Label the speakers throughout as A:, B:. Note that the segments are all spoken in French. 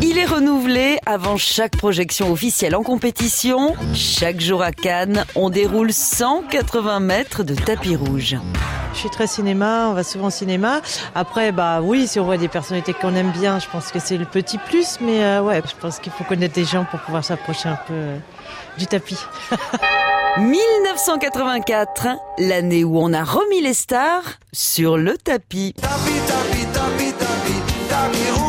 A: Il est renouvelé avant chaque projection officielle en compétition. Chaque jour à Cannes, on déroule 180 mètres de tapis rouge.
B: Je suis très cinéma, on va souvent au cinéma. Après, bah oui, si on voit des personnalités qu'on aime bien, je pense que c'est le petit plus. Mais euh, ouais, je pense qu'il faut connaître des gens pour pouvoir s'approcher un peu euh, du tapis.
A: 1984, l'année où on a remis les stars sur le tapis.
C: Tapis, tapis, tapis, tapis, tapis rouge.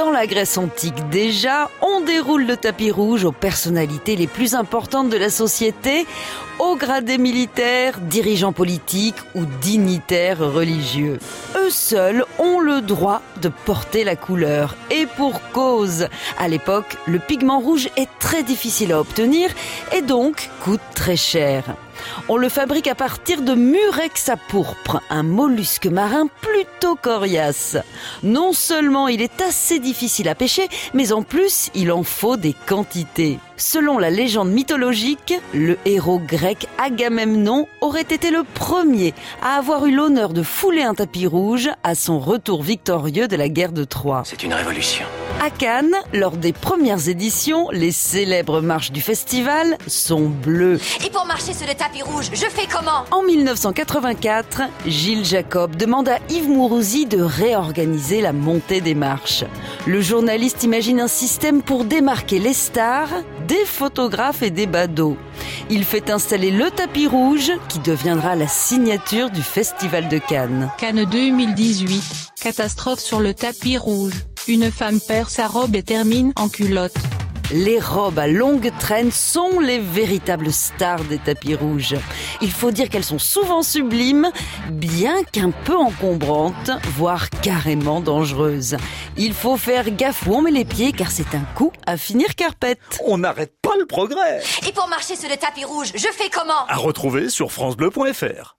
A: Dans la Grèce antique déjà, on déroule le tapis rouge aux personnalités les plus importantes de la société, aux gradés militaires, dirigeants politiques ou dignitaires religieux. Eux seuls ont le droit de porter la couleur. Et pour cause. À l'époque, le pigment rouge est très difficile à obtenir et donc coûte très cher. On le fabrique à partir de murex à pourpre, un mollusque marin plutôt coriace. Non seulement il est assez difficile à pêcher, mais en plus il en faut des quantités. Selon la légende mythologique, le héros grec Agamemnon aurait été le premier à avoir eu l'honneur de fouler un tapis rouge à son retour victorieux de la guerre de Troie.
D: C'est une révolution.
A: À Cannes, lors des premières éditions, les célèbres marches du festival sont bleues.
E: Et pour marcher sur le tapis rouge, je fais comment?
A: En 1984, Gilles Jacob demande à Yves Mourouzi de réorganiser la montée des marches. Le journaliste imagine un système pour démarquer les stars des photographes et des badauds. Il fait installer le tapis rouge qui deviendra la signature du Festival de Cannes.
F: Cannes 2018. Catastrophe sur le tapis rouge. Une femme perd sa robe et termine en culotte.
A: Les robes à longue traîne sont les véritables stars des tapis rouges. Il faut dire qu'elles sont souvent sublimes, bien qu'un peu encombrantes, voire carrément dangereuses. Il faut faire gaffe où on met les pieds car c'est un coup à finir carpette.
G: On n'arrête pas le progrès.
E: Et pour marcher sur le tapis rouge, je fais comment?
G: À retrouver sur francebleu.fr.